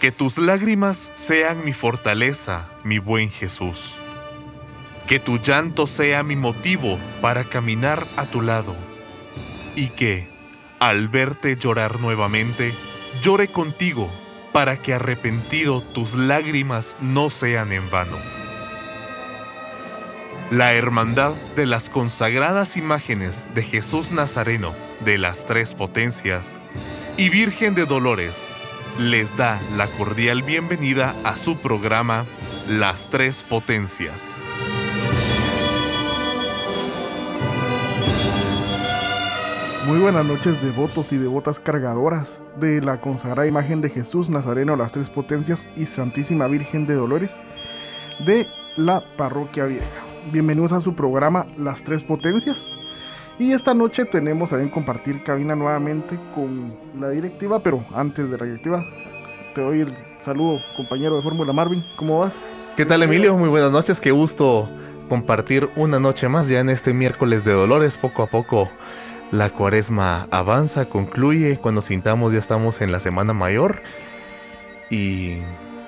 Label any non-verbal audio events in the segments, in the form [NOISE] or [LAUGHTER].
Que tus lágrimas sean mi fortaleza, mi buen Jesús. Que tu llanto sea mi motivo para caminar a tu lado. Y que, al verte llorar nuevamente, llore contigo para que arrepentido tus lágrimas no sean en vano. La Hermandad de las consagradas imágenes de Jesús Nazareno de las Tres Potencias y Virgen de Dolores les da la cordial bienvenida a su programa Las Tres Potencias. Muy buenas noches devotos y devotas cargadoras de la consagrada imagen de Jesús Nazareno, las Tres Potencias y Santísima Virgen de Dolores de la Parroquia Vieja. Bienvenidos a su programa Las Tres Potencias. Y esta noche tenemos a bien compartir cabina nuevamente con la directiva, pero antes de la directiva, te doy el saludo, compañero de Fórmula Marvin. ¿Cómo vas? ¿Qué tal, Emilio? Muy buenas noches. Qué gusto compartir una noche más ya en este miércoles de dolores. Poco a poco la cuaresma avanza, concluye. Cuando sintamos ya estamos en la semana mayor y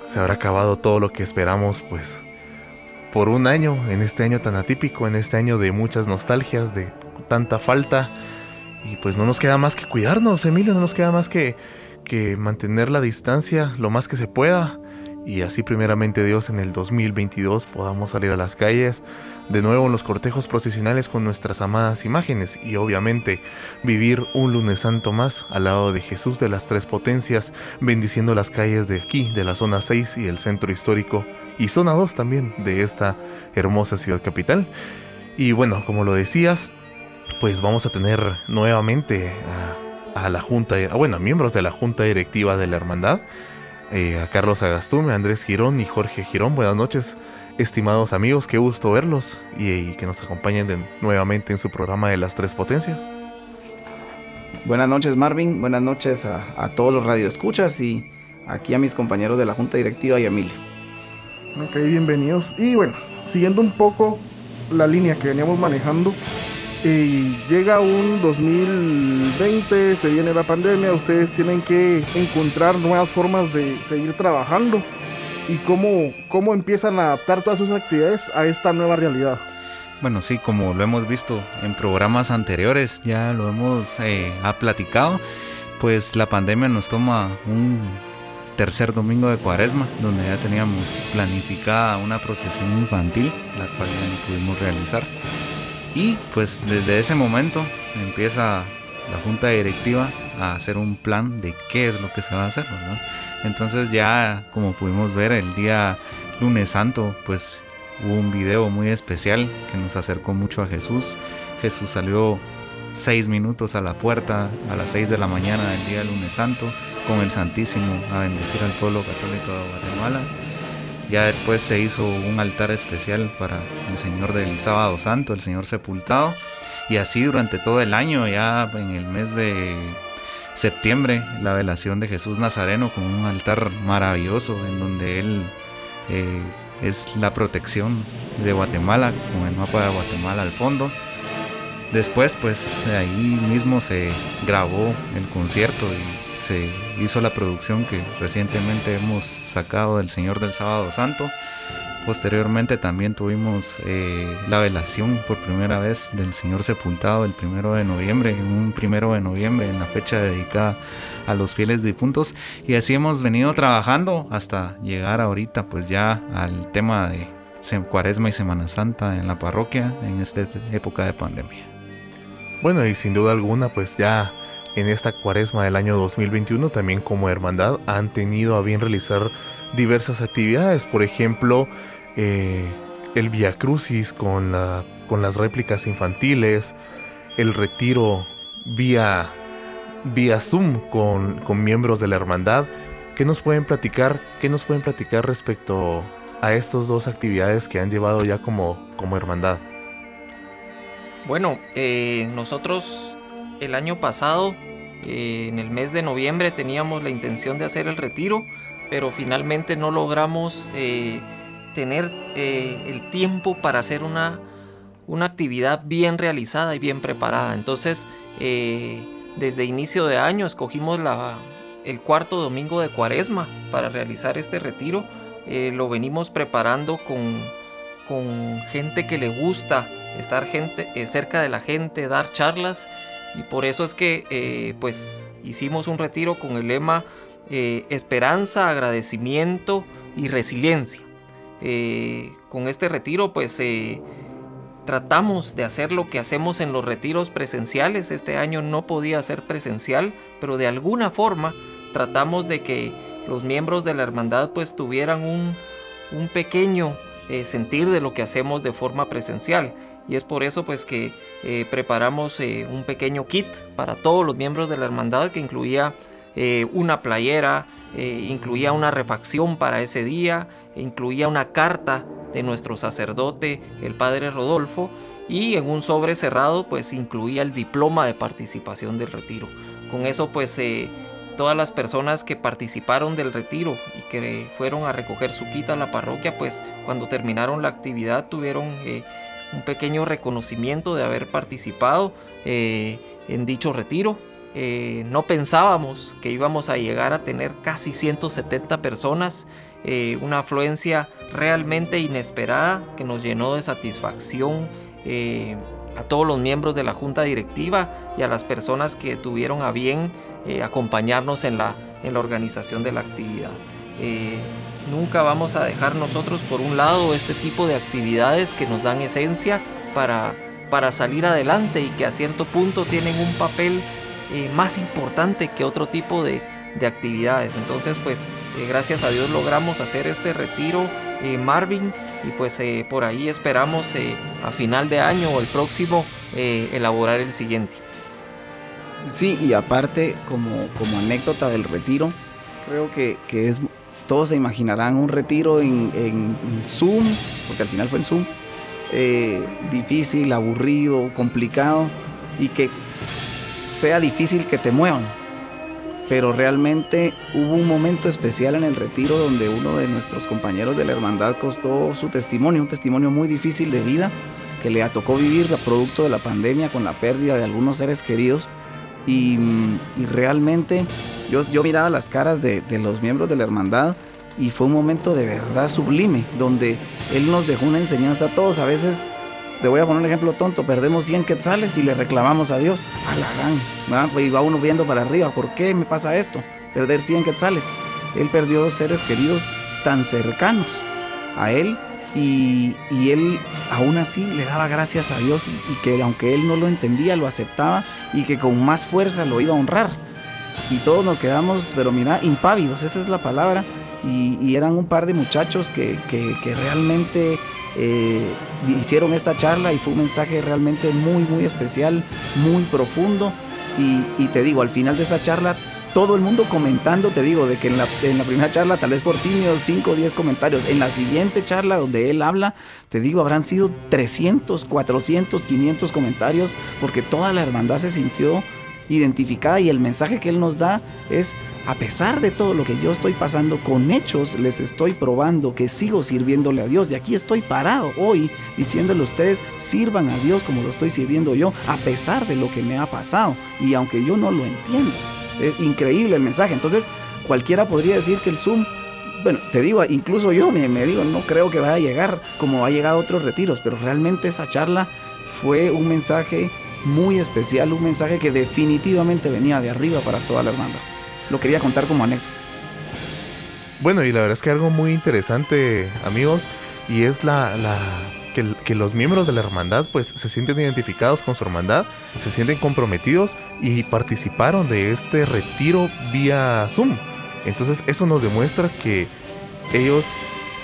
se habrá acabado todo lo que esperamos, pues por un año, en este año tan atípico, en este año de muchas nostalgias, de tanta falta. Y pues no nos queda más que cuidarnos, Emilio, no nos queda más que, que mantener la distancia lo más que se pueda. Y así primeramente Dios en el 2022 podamos salir a las calles de nuevo en los cortejos procesionales con nuestras amadas imágenes y obviamente vivir un lunes santo más al lado de Jesús de las Tres Potencias, bendiciendo las calles de aquí, de la zona 6 y el centro histórico y zona 2 también de esta hermosa ciudad capital. Y bueno, como lo decías, pues vamos a tener nuevamente a, la Junta, bueno, a miembros de la Junta Directiva de la Hermandad, eh, a Carlos Agastume, Andrés Girón y Jorge Girón. Buenas noches, estimados amigos, qué gusto verlos y, que nos acompañen nuevamente en su programa de las tres potencias. Buenas noches Marvin, buenas noches a, a todos los radioescuchas y aquí a mis compañeros de la Junta Directiva y a Emilio. Ok, bienvenidos. Y bueno, siguiendo un poco la línea que veníamos manejando, y llega un 2020, se viene la pandemia, ustedes tienen que encontrar nuevas formas de seguir trabajando y cómo, cómo empiezan a adaptar todas sus actividades a esta nueva realidad. Bueno, sí, como lo hemos visto en programas anteriores, ya lo hemos eh, ha platicado, pues la pandemia nos toma un tercer domingo de cuaresma, donde ya teníamos planificada una procesión infantil, la cual ya no pudimos realizar. Y pues desde ese momento empieza la junta directiva a hacer un plan de qué es lo que se va a hacer, ¿verdad? Entonces ya como pudimos ver el día lunes santo, pues hubo un video muy especial que nos acercó mucho a Jesús. Jesús salió seis minutos a la puerta a las seis de la mañana del día lunes santo con el Santísimo a bendecir al pueblo católico de Guatemala ya después se hizo un altar especial para el Señor del Sábado Santo, el Señor sepultado. Y así durante todo el año, ya en el mes de septiembre, la velación de Jesús Nazareno con un altar maravilloso en donde Él eh, es la protección de Guatemala, con el mapa de Guatemala al fondo. Después, pues ahí mismo se grabó el concierto y se hizo la producción que recientemente hemos sacado del Señor del Sábado Santo. Posteriormente también tuvimos eh, la velación por primera vez del Señor Sepultado el primero de noviembre, un primero de noviembre en la fecha dedicada a los fieles difuntos. Y así hemos venido trabajando hasta llegar ahorita pues ya al tema de Cuaresma y Semana Santa en la parroquia en esta época de pandemia. Bueno, y sin duda alguna pues ya en esta cuaresma del año 2021 también como hermandad han tenido a bien realizar diversas actividades, por ejemplo, eh, el Via Crucis con, la, con las réplicas infantiles, el retiro vía, vía Zoom con, con miembros de la hermandad. ¿Qué nos pueden platicar? ¿Qué nos pueden platicar respecto a estas dos actividades que han llevado ya como, como hermandad? Bueno, eh, nosotros el año pasado, eh, en el mes de noviembre, teníamos la intención de hacer el retiro, pero finalmente no logramos eh, tener eh, el tiempo para hacer una, una actividad bien realizada y bien preparada. Entonces, desde inicio de año escogimos la, el cuarto domingo de cuaresma para realizar este retiro. Lo venimos preparando con, con gente que le gusta estar gente, cerca de la gente, dar charlas y por eso es que eh, pues hicimos un retiro con el lema esperanza, agradecimiento y resiliencia. con este retiro pues tratamos de hacer lo que hacemos en los retiros presenciales. Este año no podía ser presencial, pero de alguna forma tratamos de que los miembros de la hermandad pues tuvieran un, pequeño eh, sentir de lo que hacemos de forma presencial. Y es por eso pues que eh, preparamos eh, un pequeño kit para todos los miembros de la hermandad que incluía una playera, incluía una refacción para ese día, incluía una carta de nuestro sacerdote, el padre Rodolfo, y en un sobre cerrado pues incluía el diploma de participación del retiro. Con eso pues todas las personas que participaron del retiro y que fueron a recoger su quita a la parroquia, pues cuando terminaron la actividad tuvieron eh, un pequeño reconocimiento de haber participado eh, en dicho retiro. Eh, no pensábamos que íbamos a llegar a tener casi 170 personas, una afluencia realmente inesperada que nos llenó de satisfacción a todos los miembros de la junta directiva y a las personas que tuvieron a bien eh, acompañarnos en la, en la organización de la actividad. Eh, nunca vamos a dejar nosotros por un lado este tipo de actividades que nos dan esencia para, para salir adelante y que a cierto punto tienen un papel eh, más importante que otro tipo de, de actividades. Entonces, pues gracias a Dios logramos hacer este retiro Marvin y pues por ahí esperamos a final de año o el próximo elaborar el siguiente. Sí, y aparte, como, como anécdota del retiro, creo que, es, todos se imaginarán un retiro en, Zoom, porque al final fue en Zoom, eh, difícil, aburrido, complicado, y que sea difícil que te muevan. Pero realmente hubo un momento especial en el retiro donde uno de nuestros compañeros de la hermandad costó su testimonio, un testimonio muy difícil de vida que le tocó vivir producto de la pandemia con la pérdida de algunos seres queridos y, realmente yo, miraba las caras de, los miembros de la hermandad y fue un momento de verdad sublime, donde él nos dejó una enseñanza a todos. A veces, te voy a poner un ejemplo tonto, perdemos 100 quetzales y le reclamamos a Dios, a la gran, y va uno viendo para arriba, ¿por qué me pasa esto? Perder 100 quetzales. Él perdió dos seres queridos tan cercanos a él y, él aún así le daba gracias a Dios y, que aunque él no lo entendía, lo aceptaba y que con más fuerza lo iba a honrar. Y todos nos quedamos, pero mira, impávidos, esa es la palabra. Y, eran un par de muchachos que, realmente eh, hicieron esta charla y fue un mensaje realmente muy, muy especial, muy profundo. Y, te digo, al final de esa charla todo el mundo comentando, te digo, de que en la, primera charla tal vez por tímidos 5 o 10 comentarios, en la siguiente charla donde él habla, te digo, habrán sido 300, 400, 500 comentarios, porque toda la hermandad se sintió identificada y el mensaje que él nos da es, a pesar de todo lo que yo estoy pasando con hechos, les estoy probando que sigo sirviéndole a Dios y aquí estoy parado hoy diciéndole a ustedes, sirvan a Dios como lo estoy sirviendo yo, a pesar de lo que me ha pasado y aunque yo no lo entiendo. Es increíble el mensaje. Entonces, cualquiera podría decir que el Zoom, bueno, te digo, incluso yo me, digo, no creo que vaya a llegar como ha llegado a otros retiros, pero realmente esa charla fue un mensaje muy especial, un mensaje que definitivamente venía de arriba para toda la hermandad. Lo quería contar como anécdota. Bueno, y la verdad es que algo muy interesante, amigos, y es la, la que, los miembros de la hermandad pues se sienten identificados con su hermandad, se sienten comprometidos y participaron de este retiro vía Zoom. Entonces eso nos demuestra que ellos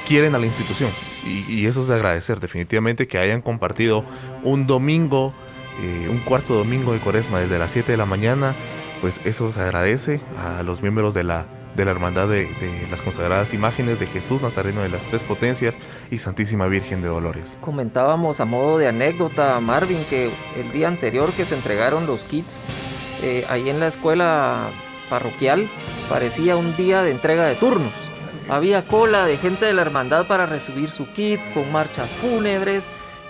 quieren a la institución y, eso es de agradecer definitivamente que hayan compartido un domingo, eh, un cuarto domingo de cuaresma desde las 7 de la mañana, pues eso se agradece a los miembros de la de la Hermandad de, las Consagradas Imágenes de Jesús Nazareno de las Tres Potencias y Santísima Virgen de Dolores. Comentábamos a modo de anécdota, Marvin, que el día anterior que se entregaron los kits eh, ahí en la escuela parroquial parecía un día de entrega de turnos. Había cola de gente de la hermandad para recibir su kit con marchas fúnebres,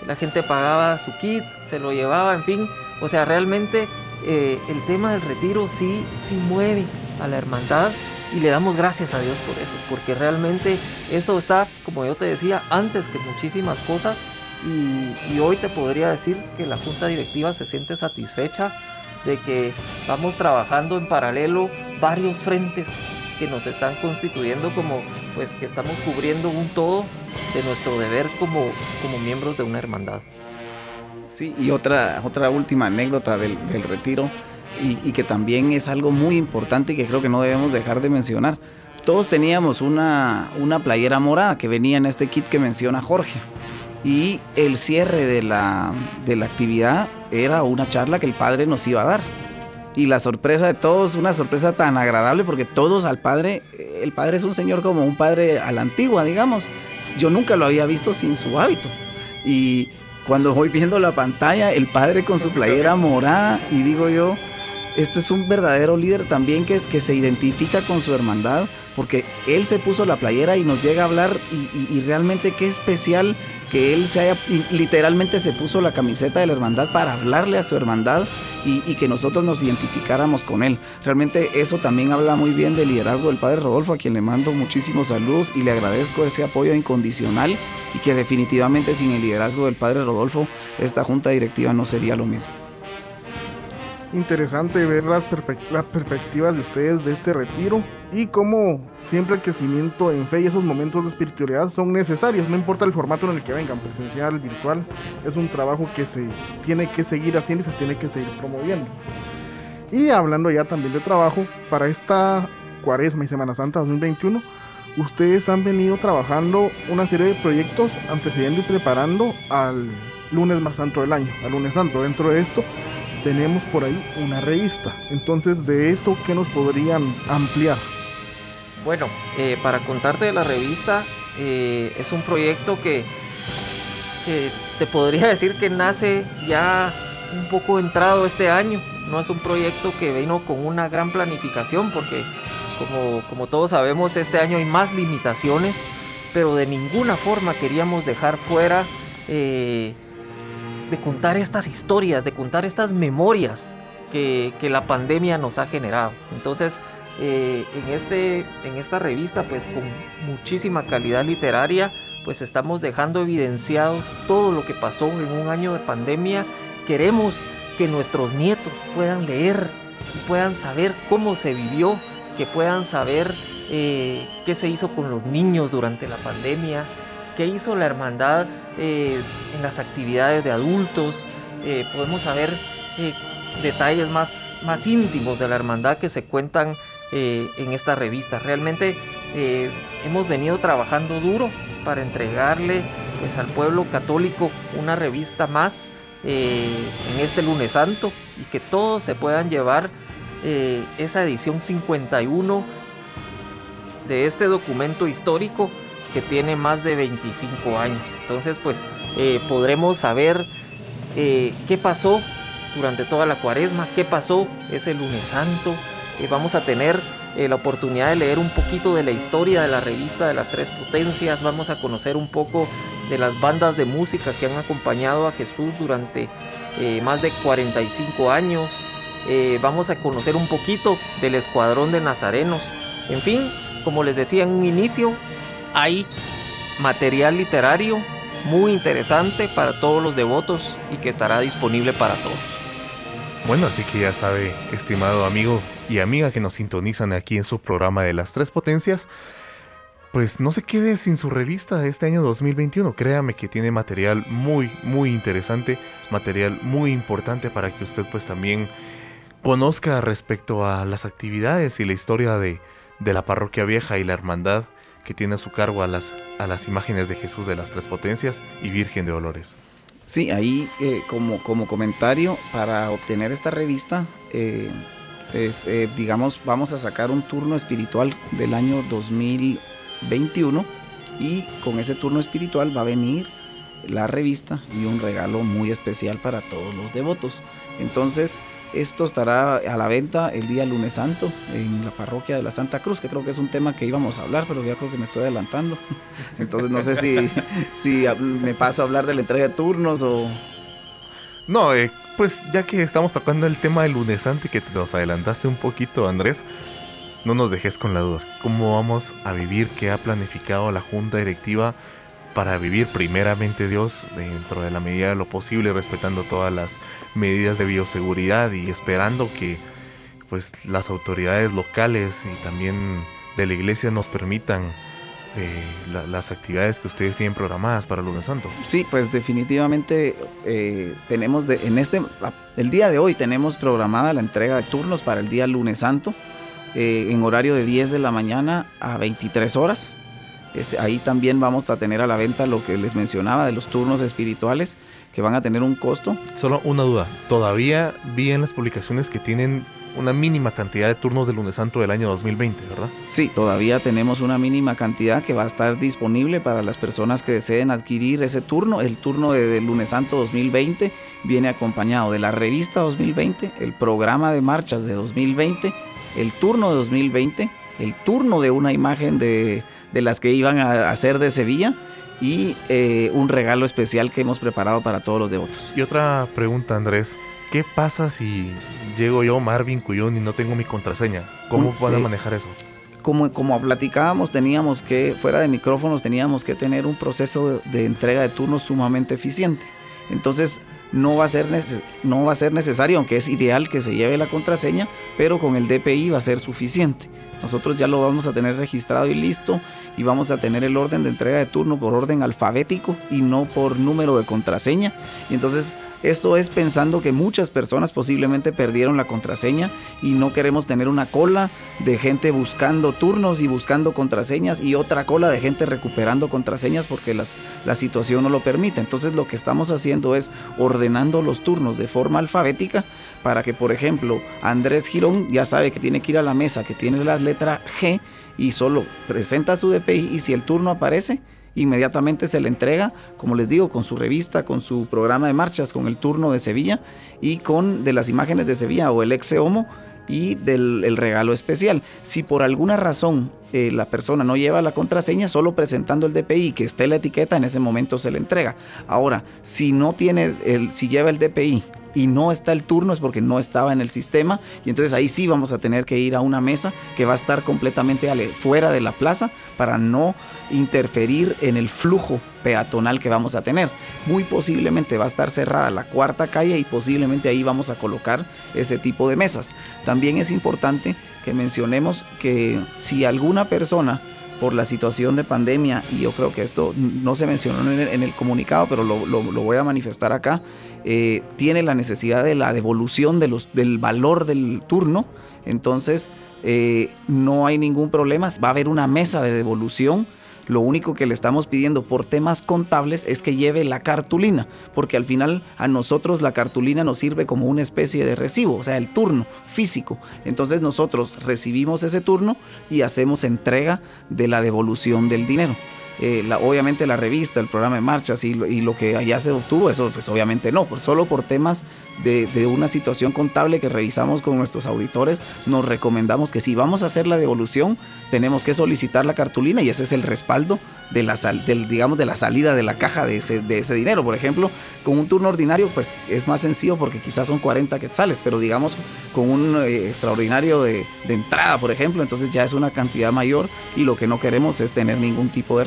la gente pagaba su kit, se lo llevaba, en fin. O sea, realmente eh, el tema del retiro sí, sí mueve a la hermandad y le damos gracias a Dios por eso, porque realmente eso está, como yo te decía, antes que muchísimas cosas y, hoy te podría decir que la junta directiva se siente satisfecha de que vamos trabajando en paralelo varios frentes que nos están constituyendo como pues que estamos cubriendo un todo de nuestro deber como, como miembros de una hermandad. Sí, y otra, otra última anécdota del, retiro y, que también es algo muy importante y que creo que no debemos dejar de mencionar. Todos teníamos una, una playera morada que venía en este kit que menciona Jorge y el cierre de la, de la actividad era una charla que el padre nos iba a dar. Y la sorpresa de todos, una sorpresa tan agradable porque todos al padre, el padre es un señor como un padre a la antigua, digamos. Yo nunca lo había visto sin su hábito. Y cuando voy viendo la pantalla, el padre con su playera morada y digo yo, este es un verdadero líder también que, que se identifica con su hermandad porque él se puso la playera y nos llega a hablar y, y realmente qué especial que él se haya, literalmente se puso la camiseta de la hermandad para hablarle a su hermandad y, que nosotros nos identificáramos con él. Realmente eso también habla muy bien del liderazgo del Padre Rodolfo, a quien le mando muchísimos saludos y le agradezco ese apoyo incondicional y que definitivamente sin el liderazgo del Padre Rodolfo esta junta directiva no sería lo mismo interesante ver las, las, perspectivas de ustedes de este retiro y cómo siempre el crecimiento en fe y esos momentos de espiritualidad son necesarios, no importa el formato en el que vengan, presencial, virtual, es un trabajo que se tiene que seguir haciendo y se tiene que seguir promoviendo. Y hablando ya también de trabajo, para esta cuaresma y Semana Santa 2021, ustedes han venido trabajando una serie de proyectos antecediendo y preparando al lunes más santo del año, al lunes santo. Dentro de esto, tenemos por ahí una revista. Entonces, de eso, ¿qué nos podrían ampliar? Bueno, eh, para contarte de la revista, eh, es un proyecto que, que te podría [LAUGHS] decir que nace ya un poco entrado este año. No es un proyecto que vino con una gran planificación porque como, como todos sabemos este año hay más limitaciones, pero de ninguna forma queríamos dejar fuera eh, de contar estas historias, de contar estas memorias que, la pandemia nos ha generado. Entonces, eh, en, este, en esta revista, pues con muchísima calidad literaria, pues estamos dejando evidenciado todo lo que pasó en un año de pandemia. Queremos que nuestros nietos puedan leer puedan saber cómo se vivió, que puedan saber eh, qué se hizo con los niños durante la pandemia, qué hizo la hermandad eh, en las actividades de adultos. Eh, podemos saber eh, detalles más, más íntimos de la hermandad que se cuentan en esta revista. Realmente hemos venido trabajando duro para entregarle pues, al pueblo católico una revista más en este lunes santo y que todos se puedan llevar esa edición 51 de este documento histórico que tiene más de 25 años. Entonces, pues eh, podremos saber eh, qué pasó durante toda la cuaresma, qué pasó ese lunes santo. Eh, vamos a tener la oportunidad de leer un poquito de la historia de la revista de las tres potencias, vamos a conocer un poco de las bandas de música que han acompañado a Jesús durante más de 45 años, vamos a conocer un poquito del escuadrón de nazarenos, en fin, como les decía en un inicio, hay material literario muy interesante para todos los devotos y que estará disponible para todos. Bueno, así que ya sabe, estimado amigo y amiga que nos sintonizan aquí en su programa de las tres potencias, pues no se quede sin su revista de este año 2021. Créame que tiene material muy, muy interesante, material muy importante para que usted pues también conozca respecto a las actividades y la historia de, de la parroquia vieja y la hermandad que tiene a su cargo a las, a las imágenes de Jesús de las Tres Potencias y Virgen de Dolores. Sí, ahí eh, como, como comentario, para obtener esta revista, eh, eh, digamos, vamos a sacar un turno espiritual del año 2021 y con ese turno espiritual va a venir la revista y un regalo muy especial para todos los devotos. Entonces, esto estará a la venta el día lunes santo en la parroquia de la Santa Cruz, que creo que es un tema que íbamos a hablar, pero ya creo que me estoy adelantando. [LAUGHS] Entonces no sé si, [LAUGHS] si me paso a hablar de la entrega de turnos o... No, eh, pues ya que estamos tocando el tema del lunes santo y que te nos adelantaste un poquito, Andrés, no nos dejes con la duda. ¿Cómo vamos a vivir? ¿Qué ha planificado la Junta Directiva para vivir primeramente Dios dentro de la medida de lo posible, respetando todas las medidas de bioseguridad y esperando que pues las autoridades locales y también de la iglesia nos permitan eh, las actividades que ustedes tienen programadas para el lunes santo. Sí, pues definitivamente eh, tenemos de, en este el día de hoy tenemos programada la entrega de turnos para el día lunes santo eh, en horario de 10 de la mañana a 23 horas. Ahí también vamos a tener a la venta lo que les mencionaba de los turnos espirituales que van a tener un costo. Solo una duda, todavía vi en las publicaciones que tienen una mínima cantidad de turnos del lunes santo del año 2020, ¿verdad? Sí, todavía tenemos una mínima cantidad que va a estar disponible para las personas que deseen adquirir ese turno. El turno de, lunes santo 2020 viene acompañado de la revista 2020, el programa de marchas de 2020, el turno de 2020, el turno de una imagen de, las que iban a hacer de Sevilla y eh, un regalo especial que hemos preparado para todos los devotos. Y otra pregunta, Andrés. ¿Qué pasa si llego yo, Marvin Cuyón, y no tengo mi contraseña? ¿Cómo van a eh, manejar eso? Como, como platicábamos, teníamos que, fuera de micrófonos, teníamos que tener un proceso de, entrega de turnos sumamente eficiente. Entonces, no va, a ser no va a ser necesario, aunque es ideal que se lleve la contraseña, pero con el DPI va a ser suficiente. Nosotros ya lo vamos a tener registrado y listo y vamos a tener el orden de entrega de turno por orden alfabético y no por número de contraseña. Y entonces esto es pensando que muchas personas posiblemente perdieron la contraseña y no queremos tener una cola de gente buscando turnos y buscando contraseñas y otra cola de gente recuperando contraseñas porque las, la situación no lo permite. Entonces lo que estamos haciendo es ordenando los turnos de forma alfabética para que, por ejemplo, Andrés Girón ya sabe que tiene que ir a la mesa que tiene la letra G y solo presenta su DPI y si el turno aparece, inmediatamente se le entrega, como les digo, con su revista, con su programa de marchas, con el turno de Sevilla y con de las imágenes de Sevilla o el ex homo y del regalo especial. Si por alguna razón eh, la persona no lleva la contraseña, solo presentando el DPI que esté la etiqueta, en ese momento se le entrega. Ahora, si no tiene el, si lleva el DPI y no está el turno es porque no estaba en el sistema y entonces ahí sí vamos a tener que ir a una mesa que va a estar completamente fuera de la plaza para no interferir en el flujo peatonal que vamos a tener. Muy posiblemente va a estar cerrada la cuarta calle y posiblemente ahí vamos a colocar ese tipo de mesas. También es importante mencionemos que si alguna persona por la situación de pandemia, y yo creo que esto no se mencionó en el, comunicado, pero lo, voy a manifestar acá, eh, tiene la necesidad de la devolución de los, del valor del turno, entonces eh, no hay ningún problema, va a haber una mesa de devolución lo único que le estamos pidiendo por temas contables es que lleve la cartulina, porque al final a nosotros la cartulina nos sirve como una especie de recibo, o sea, el turno físico. Entonces nosotros recibimos ese turno y hacemos entrega de la devolución del dinero. Eh, obviamente la revista, el programa de marchas y, lo que allá se obtuvo, eso pues obviamente no, pues solo por temas de, una situación contable que revisamos con nuestros auditores, nos recomendamos que si vamos a hacer la devolución, tenemos que solicitar la cartulina y ese es el respaldo de la, digamos, de la salida de la caja de ese, dinero. Por ejemplo, con un turno ordinario pues es más sencillo porque quizás son 40 quetzales, pero digamos con un eh, extraordinario de, entrada, por ejemplo, entonces ya es una cantidad mayor y lo que no queremos es tener ningún tipo de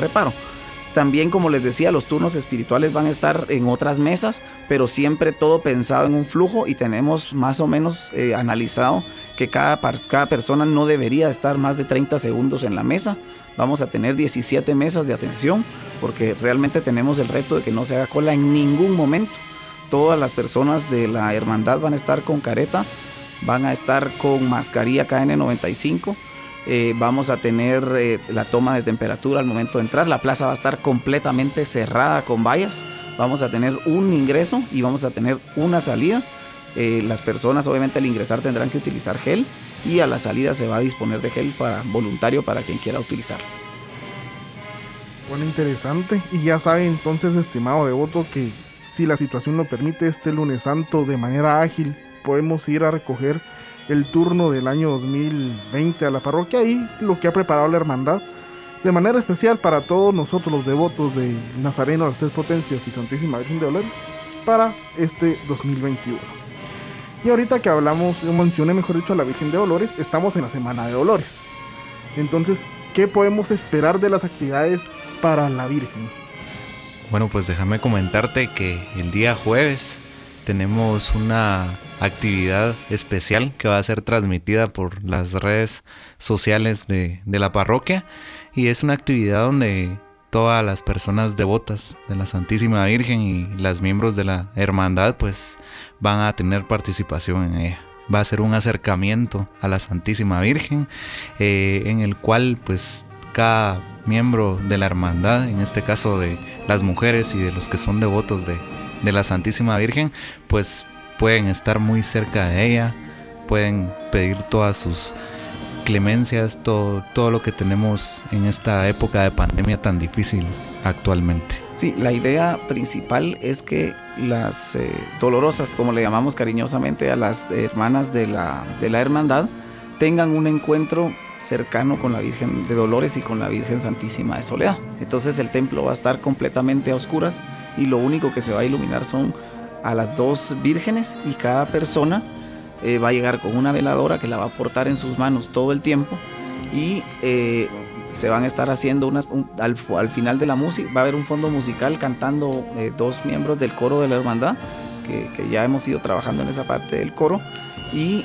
También, como les decía, los turnos espirituales van a estar en otras mesas, pero siempre todo pensado en un flujo y tenemos más o menos eh, analizado que cada, cada persona no debería estar más de 30 segundos en la mesa. Vamos a tener 17 mesas de atención porque realmente tenemos el reto de que no se haga cola en ningún momento. Todas las personas de la hermandad van a estar con careta, van a estar con mascarilla KN95 eh, vamos a tener eh, la toma de temperatura al momento de entrar. La plaza va a estar completamente cerrada con vallas. Vamos a tener un ingreso y vamos a tener una salida. Eh, las personas obviamente al ingresar tendrán que utilizar gel y a la salida se va a disponer de gel para voluntario para quien quiera utilizarlo. Bueno, interesante. Y ya sabe entonces, estimado devoto, que si la situación lo permite, este lunes santo de manera ágil podemos ir a recoger el turno del año 2020 a la parroquia y lo que ha preparado la hermandad de manera especial para todos nosotros los devotos de Nazareno, las Tres Potencias y Santísima Virgen de Dolores para este 2021. Y ahorita que hablamos, mencioné mejor dicho a la Virgen de Dolores, estamos en la Semana de Dolores. Entonces, ¿qué podemos esperar de las actividades para la Virgen? Bueno, pues déjame comentarte que el día jueves tenemos una actividad especial que va a ser transmitida por las redes sociales de, de la parroquia y es una actividad donde todas las personas devotas de la Santísima Virgen y las miembros de la hermandad pues van a tener participación en ella. Va a ser un acercamiento a la Santísima Virgen eh, en el cual pues cada miembro de la hermandad, en este caso de las mujeres y de los que son devotos de, de la Santísima Virgen, pues pueden estar muy cerca de ella, pueden pedir todas sus clemencias, todo, todo lo que tenemos en esta época de pandemia tan difícil actualmente. Sí, la idea principal es que las eh, dolorosas, como le llamamos cariñosamente a las hermanas de la, de la hermandad, tengan un encuentro cercano con la Virgen de Dolores y con la Virgen Santísima de Soledad. Entonces el templo va a estar completamente a oscuras y lo único que se va a iluminar son a las dos vírgenes y cada persona eh, va a llegar con una veladora que la va a portar en sus manos todo el tiempo y eh, se van a estar haciendo unas, al, final de la música, va a haber un fondo musical cantando eh, dos miembros del coro de la hermandad, que, ya hemos ido trabajando en esa parte del coro, y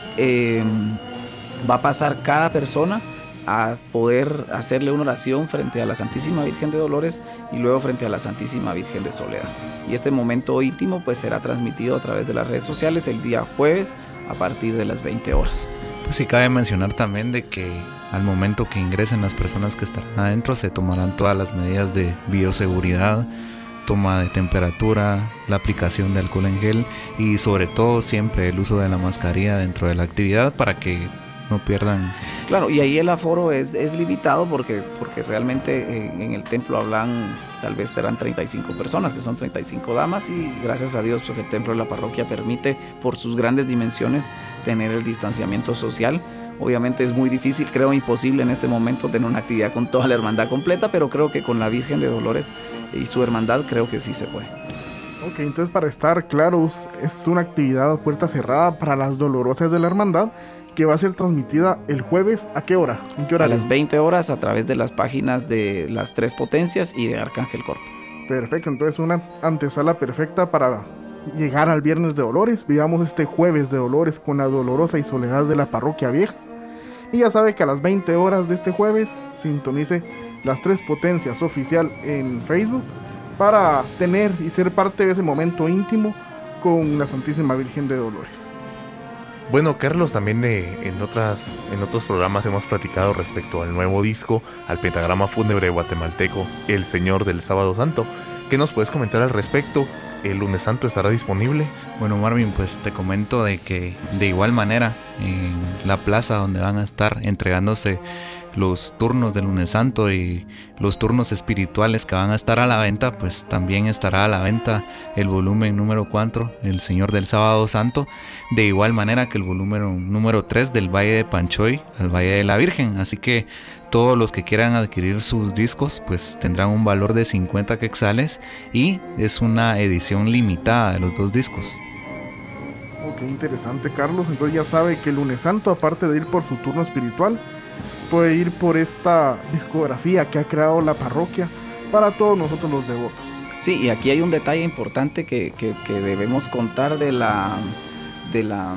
va a pasar cada persona a poder hacerle una oración frente a la Santísima Virgen de Dolores y luego frente a la Santísima Virgen de Soledad. Y este momento íntimo pues será transmitido a través de las redes sociales el día jueves a partir de las 20 horas. Pues sí, cabe mencionar también de que al momento que ingresen las personas que estarán adentro se tomarán todas las medidas de bioseguridad, toma de temperatura, la aplicación de alcohol en gel y sobre todo siempre el uso de la mascarilla dentro de la actividad para que no pierdan. Claro, y ahí el aforo es, es limitado porque, porque realmente en, en el templo hablan tal vez serán 35 personas, que son 35 damas y gracias a Dios pues el templo de la parroquia permite por sus grandes dimensiones tener el distanciamiento social. Obviamente es muy difícil, creo imposible en este momento tener una actividad con toda la hermandad completa, pero creo que con la Virgen de Dolores y su hermandad creo que sí se puede. Ok, entonces para estar claros, es una actividad a puerta cerrada para las dolorosas de la hermandad que va a ser transmitida el jueves. ¿A qué hora? ¿En qué hora? A las 20 horas a través de las páginas de las tres potencias y de Arcángel Corp. Perfecto, entonces una antesala perfecta para llegar al viernes de Dolores. Vivamos este jueves de Dolores con la dolorosa y soledad de la parroquia vieja. Y ya sabe que a las 20 horas de este jueves sintonice las tres potencias oficial en Facebook para tener y ser parte de ese momento íntimo con la Santísima Virgen de Dolores. Bueno, Carlos, también de, en, otras, en otros programas hemos platicado respecto al nuevo disco, al pentagrama fúnebre guatemalteco, El Señor del Sábado Santo. ¿Qué nos puedes comentar al respecto? ¿El lunes santo estará disponible? Bueno, Marvin, pues te comento de que de igual manera en la plaza donde van a estar entregándose los turnos del lunes santo y los turnos espirituales que van a estar a la venta, pues también estará a la venta el volumen número 4, El Señor del Sábado Santo, de igual manera que el volumen número 3 del Valle de Panchoy al Valle de la Virgen. Así que todos los que quieran adquirir sus discos, pues tendrán un valor de 50 quetzales y es una edición limitada de los dos discos. Oh, qué interesante, Carlos. Entonces ya sabe que el lunes santo, aparte de ir por su turno espiritual, puede ir por esta discografía que ha creado la parroquia para todos nosotros los devotos. Sí, y aquí hay un detalle importante que, que, debemos contar de la, de la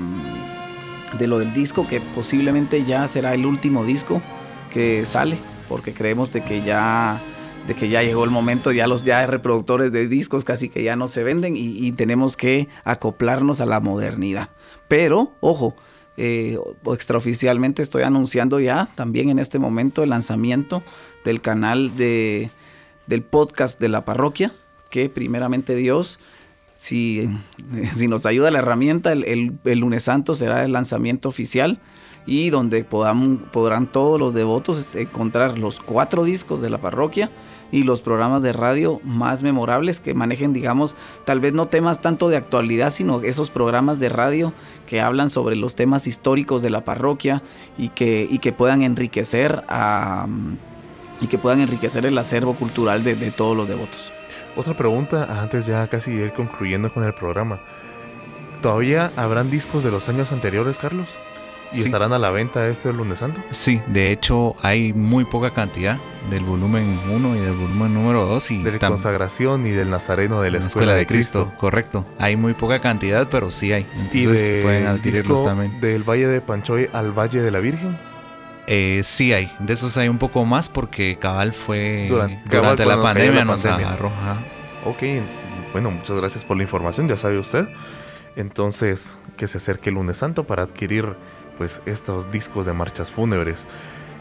de lo del disco que posiblemente ya será el último disco que sale porque creemos de que ya de que ya llegó el momento ya los ya reproductores de discos casi que ya no se venden y, y tenemos que acoplarnos a la modernidad pero ojo eh, extraoficialmente estoy anunciando ya también en este momento el lanzamiento del canal de, del podcast de la parroquia, que primeramente Dios, si, [LAUGHS] si nos ayuda la herramienta, el, el, lunes santo será el lanzamiento oficial y donde podrán todos los devotos encontrar los cuatro discos de la parroquia y los programas de radio más memorables que manejen, digamos, tal vez no temas tanto de actualidad, sino esos programas de radio que hablan sobre los temas históricos de la parroquia y que, y que puedan enriquecer y que puedan enriquecer el acervo cultural de, de todos los devotos. Otra pregunta antes ya casi ir concluyendo con el programa. ¿Todavía habrán discos de los años anteriores, Carlos? ¿Y Sí. estarán a la venta este lunes santo? Sí, de hecho hay muy poca cantidad del volumen 1 y del volumen número 2 y De la consagración y del Nazareno de la la Escuela, de Cristo. Correcto. Hay muy poca cantidad, pero sí hay. Y Entonces de pueden adquirirlos también. Del Valle de Panchoy al Valle de la Virgen. Eh, sí hay. De esos hay un poco más porque Cabal fue Durante- durante, cabal la pandemia nos agarró. Ok, bueno, muchas gracias por la información, ya sabe usted. Entonces, que se acerque el lunes santo para adquirir pues estos discos de marchas fúnebres.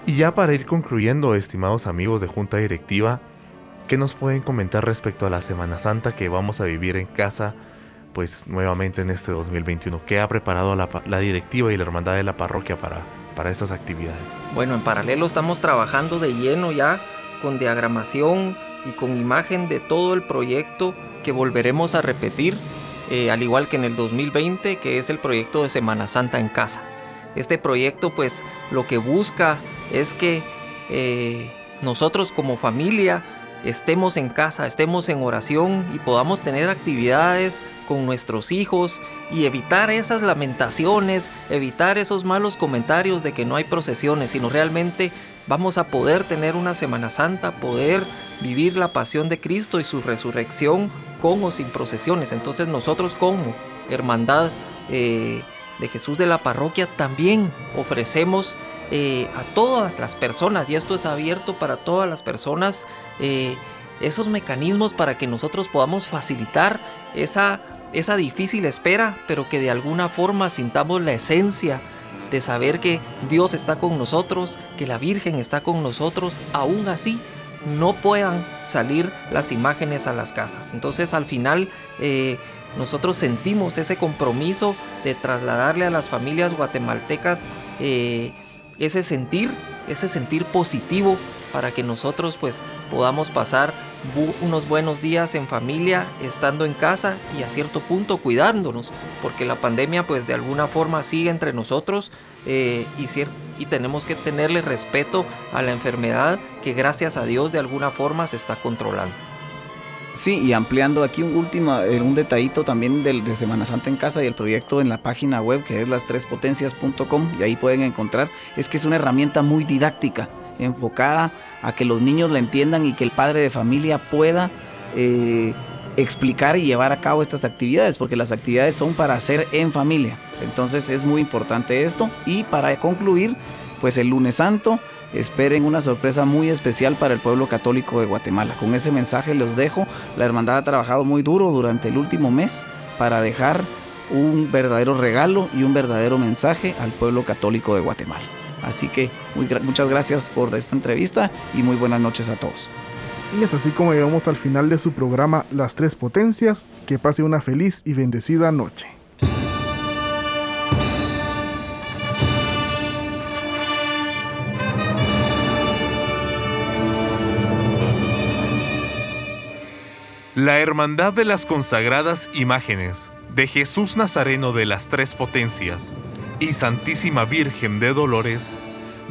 Y ya para ir concluyendo, estimados amigos de Junta Directiva, ¿qué nos pueden comentar respecto a la Semana Santa que vamos a vivir en casa? Pues nuevamente en este 2021. ¿Qué ha preparado la, la directiva y la hermandad de la parroquia para, para estas actividades? Bueno, en paralelo estamos trabajando de lleno ya con diagramación y con imagen de todo el proyecto que volveremos a repetir, eh, al igual que en el 2020, que es el proyecto de Semana Santa en casa. Este proyecto pues lo que busca es que eh, nosotros como familia estemos en casa, estemos en oración y podamos tener actividades con nuestros hijos y evitar esas lamentaciones, evitar esos malos comentarios de que no hay procesiones, sino realmente vamos a poder tener una Semana Santa, poder vivir la pasión de Cristo y su resurrección con o sin procesiones. Entonces nosotros como hermandad eh, de Jesús de la parroquia también ofrecemos eh, a todas las personas, y esto es abierto para todas las personas, eh, esos mecanismos para que nosotros podamos facilitar esa, esa difícil espera, pero que de alguna forma sintamos la esencia de saber que Dios está con nosotros, que la Virgen está con nosotros, aún así no puedan salir las imágenes a las casas. Entonces al final eh, nosotros sentimos ese compromiso de trasladarle a las familias guatemaltecas eh, ese sentir, ese sentir positivo para que nosotros pues podamos pasar unos buenos días en familia, estando en casa y a cierto punto cuidándonos, porque la pandemia pues de alguna forma sigue entre nosotros eh, y tenemos que tenerle respeto a la enfermedad que gracias a Dios de alguna forma se está controlando. Sí, y ampliando aquí un último, eh, un detallito también del, de Semana Santa en casa y el proyecto en la página web que es las3potencias.com y ahí pueden encontrar, es que es una herramienta muy didáctica, enfocada a que los niños la entiendan y que el padre de familia pueda eh, explicar y llevar a cabo estas actividades, porque las actividades son para hacer en familia. Entonces es muy importante esto y para concluir, pues el lunes santo esperen una sorpresa muy especial para el pueblo católico de Guatemala. Con ese mensaje los dejo. La hermandad ha trabajado muy duro durante el último mes para dejar un verdadero regalo y un verdadero mensaje al pueblo católico de Guatemala. Así que muchas gracias por esta entrevista y muy buenas noches a todos. Y es así como llegamos al final de su programa Las Tres Potencias. Que pase una feliz y bendecida noche. La Hermandad de las Consagradas Imágenes de Jesús Nazareno de las Tres Potencias y Santísima Virgen de Dolores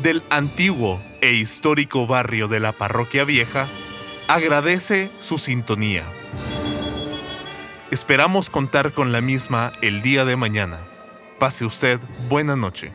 del antiguo e histórico barrio de la Parroquia Vieja agradece su sintonía. Esperamos contar con la misma el día de mañana. Pase usted buena noche.